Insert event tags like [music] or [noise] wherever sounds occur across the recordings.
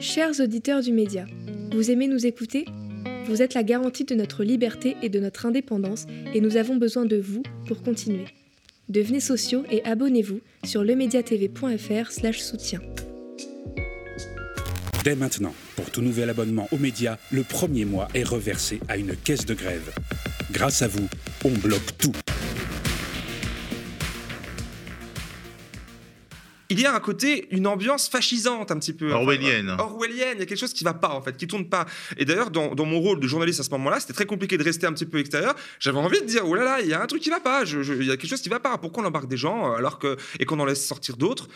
Chers auditeurs du média, vous aimez nous écouter? Vous êtes la garantie de notre liberté et de notre indépendance et nous avons besoin de vous pour continuer. Devenez sociaux et abonnez-vous sur lemediatv.fr soutien. Dès maintenant, pour tout nouvel abonnement aux médias, le premier mois est reversé à une caisse de grève. Grâce à vous, on bloque tout. Il y a un côté, une ambiance fascisante un petit peu. Orwellienne. orwellienne, il y a quelque chose qui va pas en fait, qui tourne pas. Et d'ailleurs, dans, mon rôle de journaliste à ce moment-là, c'était très compliqué de rester un petit peu extérieur. J'avais envie de dire, oh là là, il y a un truc qui va pas, il y a quelque chose qui va pas. Pourquoi on embarque des gens euh, alors que, et qu'on en laisse sortir d'autres?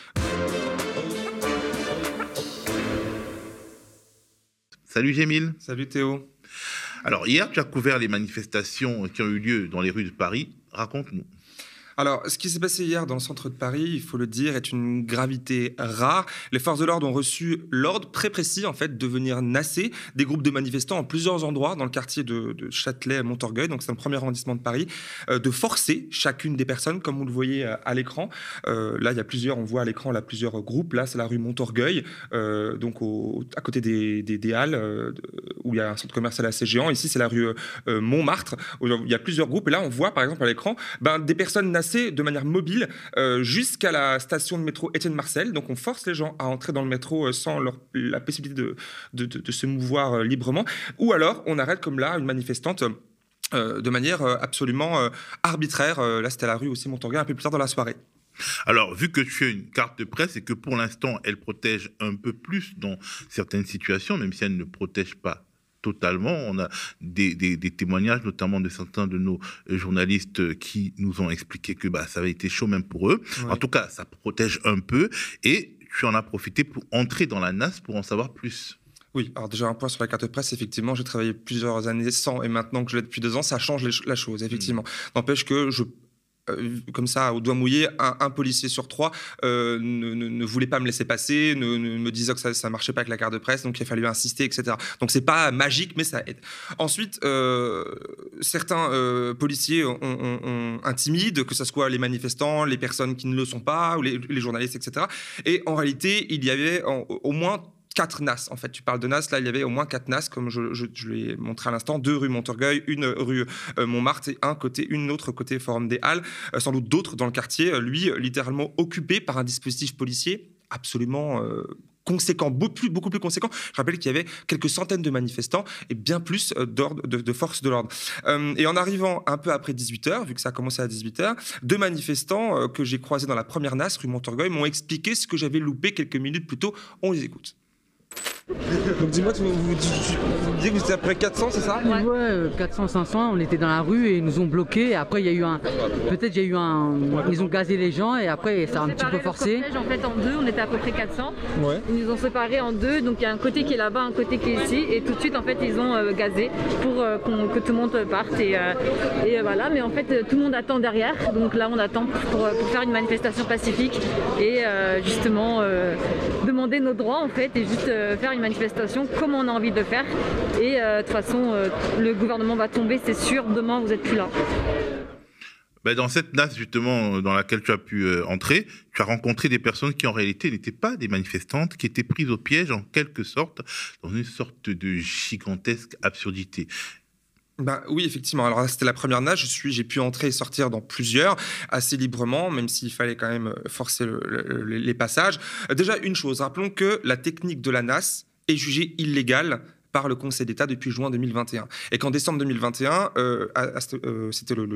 Salut Gémile. Salut Théo. Alors hier, tu as couvert les manifestations qui ont eu lieu dans les rues de Paris. Raconte-nous. Alors, ce qui s'est passé hier dans le centre de Paris, il faut le dire, est une gravité rare. Les forces de l'ordre ont reçu l'ordre très précis, en fait, de venir nasser des groupes de manifestants en plusieurs endroits dans le quartier de, Châtelet à Montorgueil, donc c'est un premier arrondissement de Paris, euh, de forcer chacune des personnes, comme vous le voyez euh, à l'écran. Euh, là, il y a plusieurs, on voit à l'écran là plusieurs groupes. Là, c'est la rue Montorgueil, donc à côté des, des, Halles, où il y a un centre commercial assez géant. Ici, c'est la rue Montmartre, où il y a plusieurs groupes. Et là, on voit, par exemple, à l'écran, ben, des personnes de manière mobile euh, jusqu'à la station de métro Étienne Marcel. Donc on force les gens à entrer dans le métro euh, sans leur, la possibilité de, de, se mouvoir euh, librement. Ou alors on arrête comme là une manifestante. de manière absolument arbitraire. là, c'était à la rue aussi Montorgueil un peu plus tard dans la soirée. Alors, vu que tu as une carte de presse et que pour l'instant, elle protège un peu plus dans certaines situations, même si elle ne protège pas totalement. On a des, témoignages, notamment de certains de nos journalistes qui nous ont expliqué que bah, ça avait été chaud même pour eux. En tout cas, ça protège un peu. Et tu en as profité pour entrer dans la NAS pour en savoir plus. Oui, alors déjà un point sur la carte de presse, effectivement, j'ai travaillé plusieurs années sans et maintenant que je l'ai depuis deux ans, ça change la chose, effectivement. Mmh. N'empêche que je euh, comme ça, au doigt mouillé, un, policier sur trois euh, ne, voulait pas me laisser passer, ne, me disait que ça ne marchait pas avec la carte de presse, donc il a fallu insister, etc. Donc c'est pas magique, mais ça aide. Ensuite, euh, certains policiers ont, intimident, que ce soit les manifestants, les personnes qui ne le sont pas, ou les, journalistes, etc. Et en réalité, il y avait au moins quatre NAS. En fait, tu parles de NAS, là, il y avait au moins quatre NAS, comme je, je, l'ai montré à l'instant, deux rue Montorgueil, une rue euh, Montmartre et un côté, une autre côté Forum des Halles, euh, sans doute d'autres dans le quartier, euh, lui, littéralement occupé par un dispositif policier absolument conséquent, beaucoup plus, beaucoup plus conséquent. Je rappelle qu'il y avait quelques centaines de manifestants et bien plus de, forces de l'ordre. et en arrivant un peu après 18h, vu que ça a commencé à 18h, deux manifestants que j'ai croisés dans la première NAS, rue Montorgueil, m'ont expliqué ce que j'avais loupé quelques minutes plus tôt. On les écoute. Donc dis-moi, tu, vous, disiez que vous étiez après 400, c'est ça? Ouais, 400, 500, on était dans la rue et ils nous ont bloqués. Et après, il y a eu un. Peut-être il y a eu un. Ils ont gazé les gens et après, ça a un petit peu forcé. en fait en deux, on était à peu près 400. Ils nous ont séparés en deux, donc il y a un côté qui est là-bas, un côté qui est ici. Et tout de suite, en fait, ils ont euh, gazé pour euh, que tout le monde parte. Et, euh, et, voilà, mais en fait, tout le monde attend derrière. Donc là, on attend pour, pour faire une manifestation pacifique et justement demander nos droits, en fait, et juste faire une manifestation comme on a envie de le faire. Et euh, de toute façon, euh, le gouvernement va tomber, c'est sûr. Demain, vous n'êtes plus là. Ben dans cette NAS justement dans laquelle tu as pu euh, entrer, tu as rencontré des personnes qui en réalité n'étaient pas des manifestantes, qui étaient prises au piège en quelque sorte dans une sorte de gigantesque absurdité. Ben, oui, effectivement. Alors c'était la première nage. Je suis, j'ai pu entrer et sortir dans plusieurs assez librement, même s'il fallait quand même forcer les passages. Déjà une chose, rappelons que la technique de la NAS est jugée illégale par le Conseil d'État depuis juin 2021. Et qu'en décembre 2021, euh, euh, c'était le,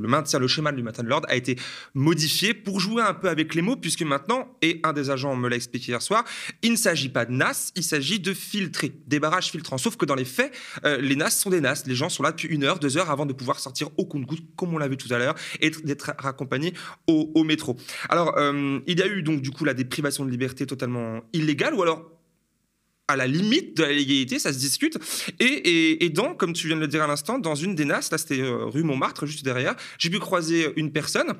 maintien, le schéma du maintien de l'ordre a été modifié pour jouer un peu avec les mots, puisque maintenant, et un des agents me l'a expliqué hier soir, il ne s'agit pas de NAS, il s'agit de filtrer, des barrages filtrants. Sauf que dans les faits, euh, les NAS sont des NAS. Les gens sont là depuis une heure, deux heures avant de pouvoir sortir au compte-goutte, comme on l'a vu tout à l'heure, et d'être raccompagnés au, au, métro. Alors, il y a eu donc du coup la déprivation de liberté totalement illégale, ou alors à la limite de la légalité, ça se discute. Et, et, dans, comme tu viens de le dire à l'instant, dans une des NAS, là c'était euh, rue Montmartre, juste derrière, j'ai pu croiser une personne.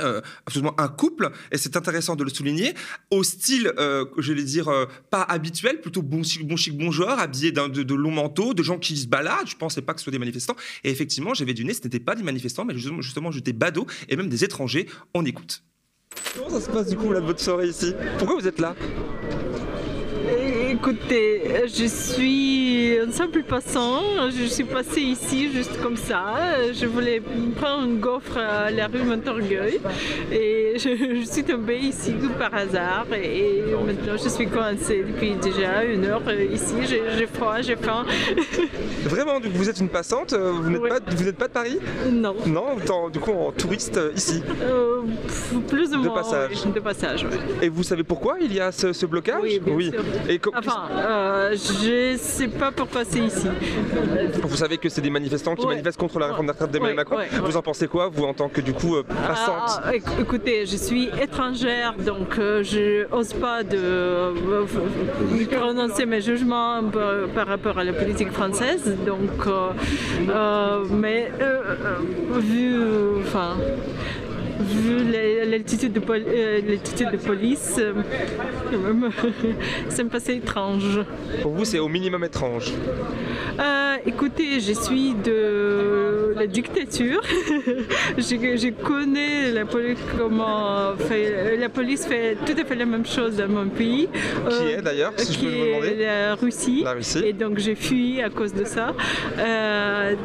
Euh, absolument un couple, et c'est intéressant de le souligner, au style, euh, je vais dire, euh, pas habituel, plutôt bon chic, bon chic, bon genre, habillé de, de longs manteaux, de gens qui se baladent, je pensais pas que ce soit des manifestants, et effectivement, j'avais du nez, ce n'était pas des manifestants, mais justement, justement j'étais badauds, et même des étrangers, on écoute. Comment ça se passe du coup, là, votre soirée ici? Pourquoi vous êtes là? Écoutez, je suis un simple passant. Je suis passée ici juste comme ça. Je voulais prendre une gaufre à la rue Montorgueil et je, suis tombée ici par hasard et maintenant je suis coincée depuis déjà une heure ici. J'ai froid, j'ai faim. [laughs] Vraiment, vous êtes une passante Vous n'êtes pas, pas, de Paris Non. Non, du coup en touriste ici euh, Plus ou moins. De passage. de passage, Et vous savez pourquoi il y a ce, blocage Oui, oui. Et enfin, euh, je sais pas pourquoi c'est ici. Vous savez que c'est des manifestants qui manifestent contre la réforme de d'Emmanuel Macron. Vous en pensez quoi, vous, en tant que du coup euh, passante ah, Écoutez, je suis étrangère, donc euh, je n'ose pas de prononcer mes jugements par, rapport à la politique française. Donc, mais vu, enfin vu l'altitude de, euh, de, police, euh, [laughs] ça me passait étrange. Pour vous, c'est au minimum étrange euh, Écoutez, je suis de la dictature. [laughs] je, connais la police, comment fait, la police fait tout à fait la même chose dans mon pays. Qui est d'ailleurs, si je peux vous demander la Russie. la Russie. Et donc j'ai fui à cause de ça,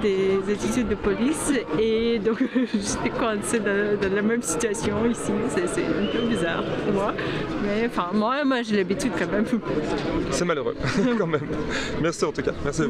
des attitudes de police. Et donc [laughs] j'étais coincée dans, dans la même situation ici. C'est un peu bizarre pour moi. Mais enfin, moi, moi j'ai l'habitude quand même. C'est malheureux, [laughs] quand même. Merci en tout cas. Merci.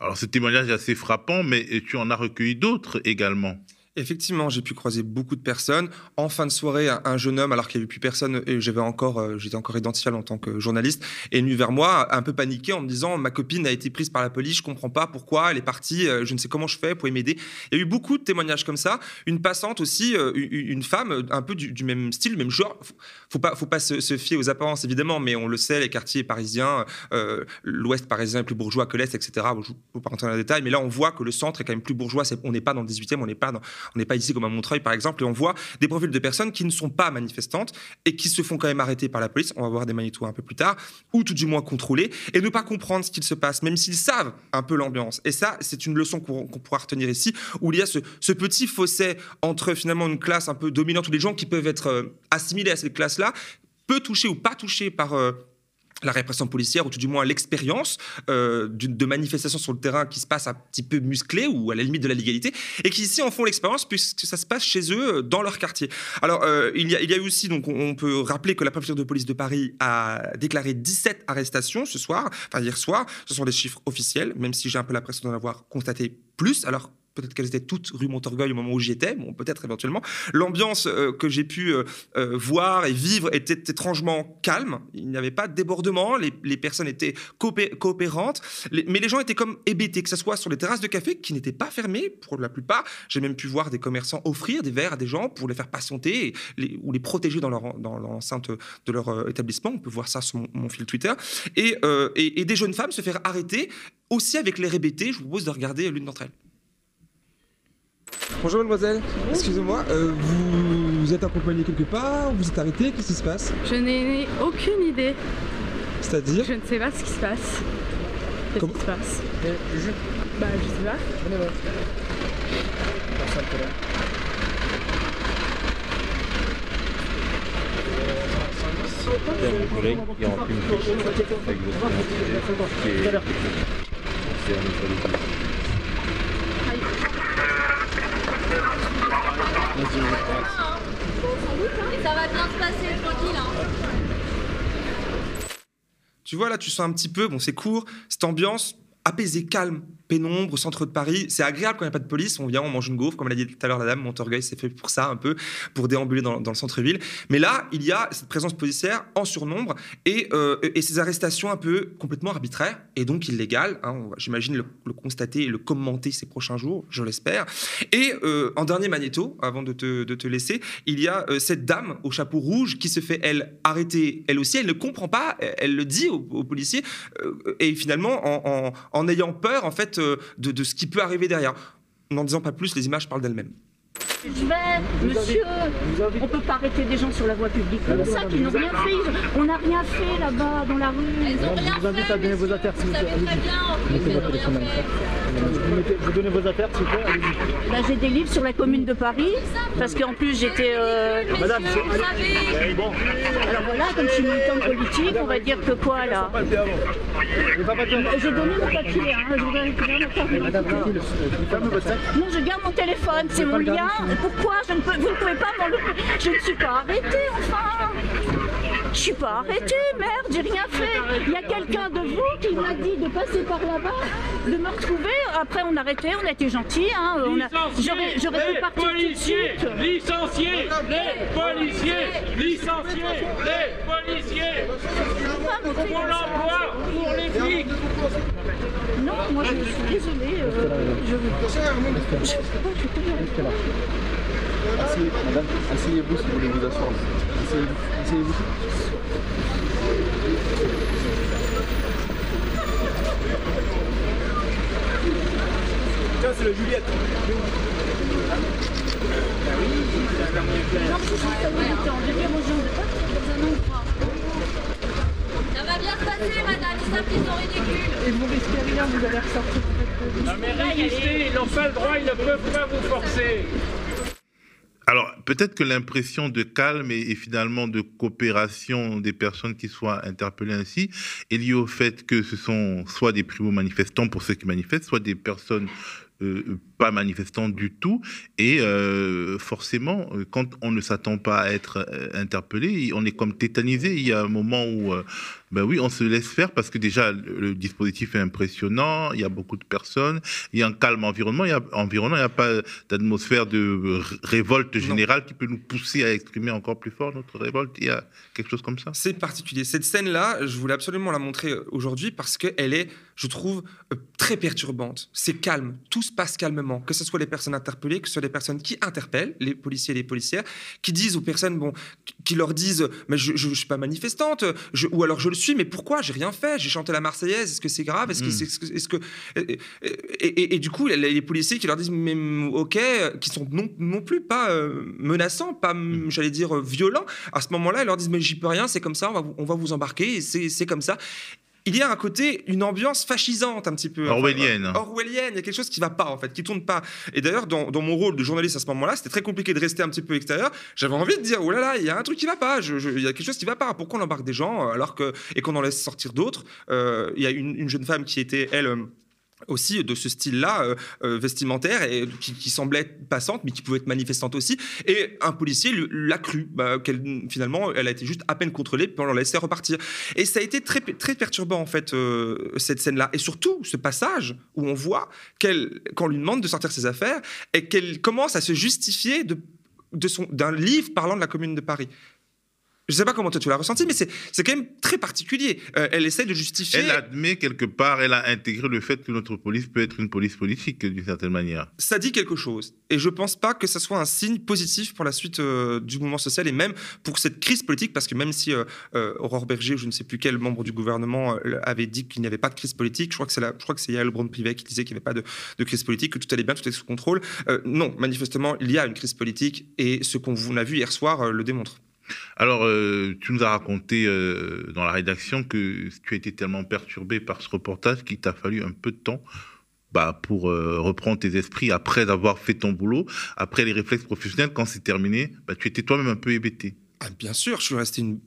Alors, ce témoignage est assez frappant, mais tu en as recueilli d'autres également. Effectivement, j'ai pu croiser beaucoup de personnes. En fin de soirée, un, jeune homme, alors qu'il n'y avait plus personne, et euh, j'étais encore identifiable en tant que journaliste, est venu vers moi, un peu paniqué, en me disant ma copine a été prise par la police, je comprends pas pourquoi, elle est partie, euh, je ne sais comment je fais, pouvez m'aider. Il y a eu beaucoup de témoignages comme ça. Une passante aussi, euh, une femme, un peu du, même style, même genre. Faut pas, faut pas se, fier aux apparences évidemment, mais on le sait, les quartiers parisiens, l'Ouest parisien est plus bourgeois que l'Est, etc. je ne vais pas rentrer dans les détails, mais là on voit que le centre est quand même plus bourgeois. on n'est pas dans le 18e, on n'est pas dans on n'est pas ici comme à Montreuil, par exemple, et on voit des profils de personnes qui ne sont pas manifestantes et qui se font quand même arrêter par la police. On va voir des magnétos un peu plus tard, ou tout du moins contrôler, et ne pas comprendre ce qu'il se passe, même s'ils savent un peu l'ambiance. Et ça, c'est une leçon qu'on pourra retenir ici, où il y a ce, petit fossé entre finalement une classe un peu dominante, où les gens qui peuvent être euh, assimilés à cette classe-là, peut toucher ou pas toucher par euh, la répression policière, ou tout du moins l'expérience euh, de manifestations sur le terrain qui se passe un petit peu musclées ou à la limite de la légalité, et qui ici en font l'expérience puisque ça se passe chez eux, euh, dans leur quartier. Alors, euh, il, y a, il y a aussi, donc on peut rappeler que la préfecture de police de Paris a déclaré 17 arrestations ce soir, enfin hier soir, ce sont des chiffres officiels, même si j'ai un peu l'impression d'en avoir constaté plus. Alors, peut-être qu'elles étaient toutes rue Montorgueil au moment où j'y étais, bon, peut-être éventuellement. L'ambiance euh, que j'ai pu euh, euh, voir et vivre était étrangement calme. Il n'y avait pas de débordement, les, personnes étaient coopérantes, mais les gens étaient comme hébétés, que ce soit sur les terrasses de café qui n'étaient pas fermées pour la plupart. J'ai même pu voir des commerçants offrir des verres à des gens pour les faire patienter ou les protéger dans l'enceinte de leur établissement. On peut voir ça sur mon, fil Twitter. Et, des jeunes femmes se faire arrêter aussi avec les RBT. Je vous propose de regarder l'une d'entre elles. Bonjour mademoiselle, excusez-moi, euh, vous, êtes accompagnée quelque part Vous êtes arrêtée? Qu'est-ce qui se passe? Je n'ai aucune idée. C'est-à-dire? Je ne sais pas ce qui se passe. Qu'est-ce qui se passe? Je... Bah je sais pas. Venez voir. Il y a mon collègue qui a rempli une fiche avec votre qui est... C'est un Et Hein. Tu vois, là, tu sens un petit peu, bon, c'est court, cette ambiance apaisée, calme, pénombre, au centre de Paris. C'est agréable quand il n'y a pas de police. On vient, on mange une gaufre, comme l'a dit tout à l'heure la dame. Montorgueil, c'est fait pour ça, un peu, pour déambuler dans, le centre-ville. Mais là, il y a cette présence policière en surnombre et, euh, ces arrestations un peu complètement arbitraires et donc illégales. Hein. J'imagine le, constater et le commenter ces prochains jours, je l'espère. Et euh, en dernier magnéto, avant de te, laisser, il y a euh, cette dame au chapeau rouge qui se fait, elle, arrêter, elle aussi. Elle ne comprend pas, elle, le dit aux, policiers. et finalement, en, en, en ayant peur, en fait, de, ce qui peut arriver derrière. N'en disant pas plus, les images parlent d'elles-mêmes. Je vais, monsieur, on peut pas arrêter des gens sur la voie publique comme ça qui n'ont rien fait. On n'a rien fait là-bas dans la rue. Ils ont rien je vous invite fait, à donner vos affaires s'il vous vous plaît. Vous, mettez- vous donnez vos affaires s'il vous plaît. Allez-y. J'ai des livres sur la commune de Paris parce qu'en plus j'étais. euh, Madame, vous savez. Alors voilà, comme je suis militante politique, on va dire que quoi là J'ai donné mon papier, hein, je voudrais récupérer mon carte d'identité. Non, je garde mon téléphone, c'est mon lien. Pourquoi je ne peux, Vous ne pouvez pas m'enlever? Je ne suis pas arrêtée, enfin Je suis pas arrêtée, merde, j'ai rien fait. Il y a quelqu'un de vous qui m'a dit de passer par là-bas, de me retrouver. Après, on a arrêté, on a été gentils. Hein, on a- J'aurais pu partir tout de suite. Licenciés les policiers Licenciés les policiers Pour l'emploi, pour les flics Non, moi je suis désolée. euh, je je sais pas, je Asseyez, madame, asseyez-vous si vous voulez vous asseoir. Asseyez-vous. Asseyez-vous. Tiens, c'est le Juliette. Ça va bien se passer, madame. Qu'ils sont ridicules. Et vous risquez rien, vous allez ressortir. Non mais résistez, ils n'ont pas le droit, ils ne peuvent pas vous forcer Alors, peut-être que l'impression de calme et, finalement de coopération des personnes qui soient interpellées ainsi est liée au fait que ce sont soit des primo-manifestants pour ceux qui manifestent, soit des personnes euh, pas manifestants du tout. Et euh, forcément, euh, quand on ne s'attend pas à être interpellé, on est comme tétanisé. Il y a un moment où, ben oui, on se laisse faire parce que déjà le, dispositif est impressionnant. Il y a beaucoup de personnes. Il y a un calme environnement. Il y a environnement. Il n'y a pas d'atmosphère de révolte générale qui peut nous pousser à exprimer encore plus fort notre révolte. Il y a quelque chose comme ça? C'est particulier. Cette scène-là, je voulais absolument la montrer euh, aujourd'hui parce qu'elle est, je trouve, euh, très perturbante. C'est calme. Tout se passe calmement. Que ce soit les personnes interpellées, que ce soit les personnes qui interpellent, les policiers et les policières, qui disent aux personnes, bon, qui leur disent, mais je ne suis pas manifestante, je- ou alors je le suis, mais pourquoi J'ai rien fait? J'ai chanté la Marseillaise. Est-ce que c'est grave? Est-ce que Mm. c'est, est-ce que, est-ce que- et, et- et- et du coup, les, les policiers qui leur disent, mais ok, qui sont non, non plus pas euh, menaçants, pas, Mm. j'allais dire, euh, violents. À ce moment-là, ils leur disent, mais j'y peux rien, c'est comme ça, on va vous, on va vous embarquer, et c'est, c'est comme ça. Il y a un côté, une ambiance fascisante un petit peu. Orwellienne. euh, orwellienne, il y a quelque chose qui va pas en fait, qui tourne pas. Et d'ailleurs, dans, dans mon rôle de journaliste à ce moment-là, c'était très compliqué de rester un petit peu extérieur. J'avais envie de dire, oh là là, il y a un truc qui va pas, je- je- il y a quelque chose qui va pas. Pourquoi on embarque des gens euh, alors que et qu'on en laisse sortir d'autres Euh, Il y a une, une jeune femme qui était elle. Aussi de ce style-là euh, euh, vestimentaire et qui, semblait passante mais qui pouvait être manifestante aussi. Et un policier l'a cru bah, qu'elle finalement elle a été juste à peine contrôlée puis on l'a laissé repartir. Et ça a été très très perturbant en fait euh, cette scène-là. Et surtout ce passage où on voit qu'elle qu'on lui demande de sortir ses affaires et qu'elle commence à se justifier de d'un livre parlant de la commune de Paris je sais pas comment toi tu l'as ressenti mais c'est quand même très particulier Euh, elle essaie de justifier Elle admet quelque part, elle a intégré le fait que notre police peut être une police politique d'une certaine manière. ça dit quelque chose. Et je pense pas que ça soit un signe positif pour la suite euh, du mouvement social et même pour cette crise politique, parce que même si euh, euh, Aurore Berger ou je ne sais plus quel membre du gouvernement avait dit qu'il n'y avait pas de crise politique, je crois que c'est la- je crois que c'est Yael Braun-Pivet qui disait qu'il n'y avait pas de, de crise politique, que tout allait bien, tout est sous contrôle. Non, manifestement, il y a une crise politique et ce qu'on a vu hier soir le démontre. Alors, euh, tu nous as raconté euh, dans la rédaction que tu as été tellement perturbé par ce reportage qu'il t'a fallu un peu de temps bah, pour euh, reprendre tes esprits après avoir fait ton boulot, après les réflexes professionnels, quand c'est terminé, bah, tu étais toi-même un peu hébété. Ah, bien sûr, je suis resté une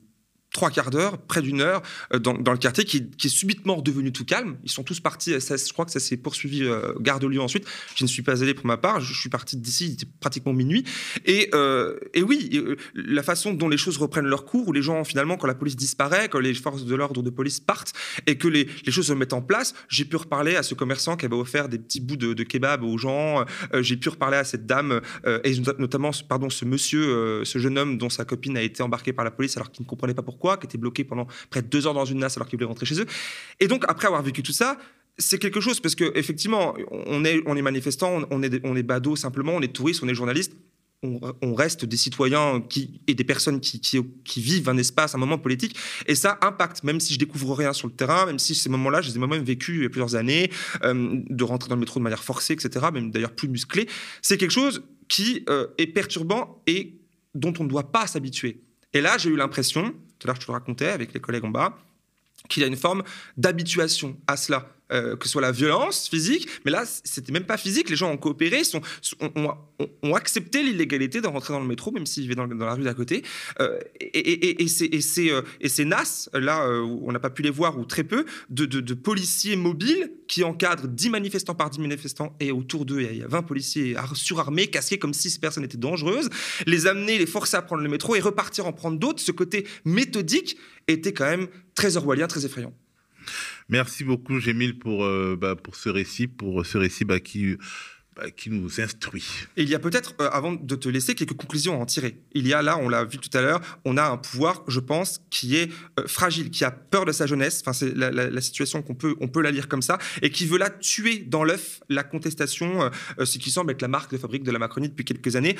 trois quarts d'heure, près d'une heure, euh, dans, le quartier qui, est subitement redevenu tout calme. Ils sont tous partis. Je crois que ça s'est poursuivi euh, gare de ensuite. Je ne suis pas allé pour ma part. Je, suis parti d'ici, il était pratiquement minuit. Et, euh, oui, euh, la façon dont les choses reprennent leur cours, où les gens, finalement, quand la police disparaît, quand les forces de l'ordre de police partent et que les, choses se mettent en place, j'ai pu reparler à ce commerçant qui avait offert des petits bouts de, kebab aux gens. J'ai pu reparler à cette dame, et notamment, pardon, ce monsieur, ce jeune homme dont sa copine a été embarquée par la police alors qu'il ne comprenait pas pourquoi, qui était bloqué pendant près de deux heures dans une nasse alors qu'il voulait rentrer chez eux. Et donc, après avoir vécu tout ça, c'est quelque chose parce que effectivement, on est, on est manifestant, on est, on est badaud simplement, on est touriste, on est journaliste. On, reste des citoyens qui, et des personnes qui, qui, vivent un espace, un moment politique, et ça impacte, même si je découvre rien sur le terrain, même si ces moments-là, je les ai moi-même vécus il y a plusieurs années, euh, de rentrer dans le métro de manière forcée, etc., même d'ailleurs plus musclé, c'est quelque chose qui est perturbant et dont on ne doit pas s'habituer. Et là, j'ai eu l'impression, tout à l'heure je te le racontais avec les collègues en bas, qu'il y a une forme d'habituation à cela. Euh, que ce soit la violence physique, mais là, c'était même pas physique. Les gens ont coopéré, ont, accepté l'illégalité de rentrer dans le métro, même s'ils vivaient dans, la rue d'à côté. Euh, et, et, ces, euh, NAS, là où on n'a pas pu les voir, ou très peu, de, policiers mobiles qui encadrent 10 manifestants par 10 manifestants, et autour d'eux, il y a 20 policiers surarmés, casqués comme si ces personnes étaient dangereuses, les amener, les forcer à prendre le métro et repartir en prendre d'autres. Ce côté méthodique était quand même très orwellien, très effrayant. Merci beaucoup, Gémile, pour, euh, bah, pour ce récit, pour ce récit bah, qui qui nous instruit. Il y a peut-être, euh, avant de te laisser, quelques conclusions à en tirer. Il y a là, on l'a vu tout à l'heure, on a un pouvoir, je pense, qui est euh, fragile, qui a peur de sa jeunesse. Enfin, c'est la, situation qu'on peut, on peut la lire comme ça, et qui veut là tuer dans l'œuf la contestation, euh, ce qui semble être la marque de fabrique de la Macronie depuis quelques années.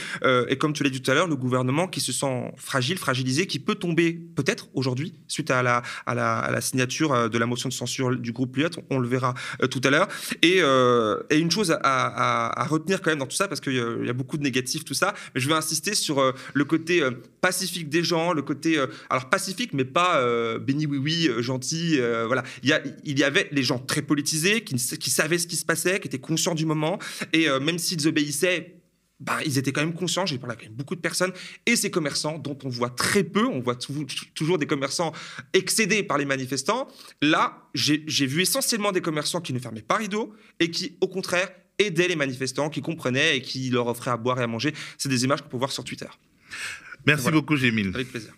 et comme tu l'as dit tout à l'heure, le gouvernement qui se sent fragile, fragilisé, qui peut tomber peut-être aujourd'hui suite à la, signature de la motion de censure du groupe Lyot, on, le verra tout à l'heure. Et, une chose à, retenir quand même dans tout ça, parce qu'il y, a beaucoup de négatifs, tout ça. Mais je vais insister sur euh, le côté euh, pacifique des gens, le côté, euh, alors pacifique, mais pas béni oui oui, gentil. voilà. Il y, a, il y avait les gens très politisés, qui, qui savaient ce qui se passait, qui étaient conscients du moment, et même s'ils obéissaient bah, ils étaient quand même conscients, j'ai parlé avec beaucoup de personnes, et ces commerçants dont on voit très peu, on voit toujours des commerçants excédés par les manifestants. Là, j'ai vu essentiellement des commerçants qui ne fermaient pas rideau et qui, au contraire, aider les manifestants, qui comprenaient et qui leur offraient à boire et à manger. C'est des images qu'on peut voir sur Twitter. Merci beaucoup, Gémile. Avec plaisir.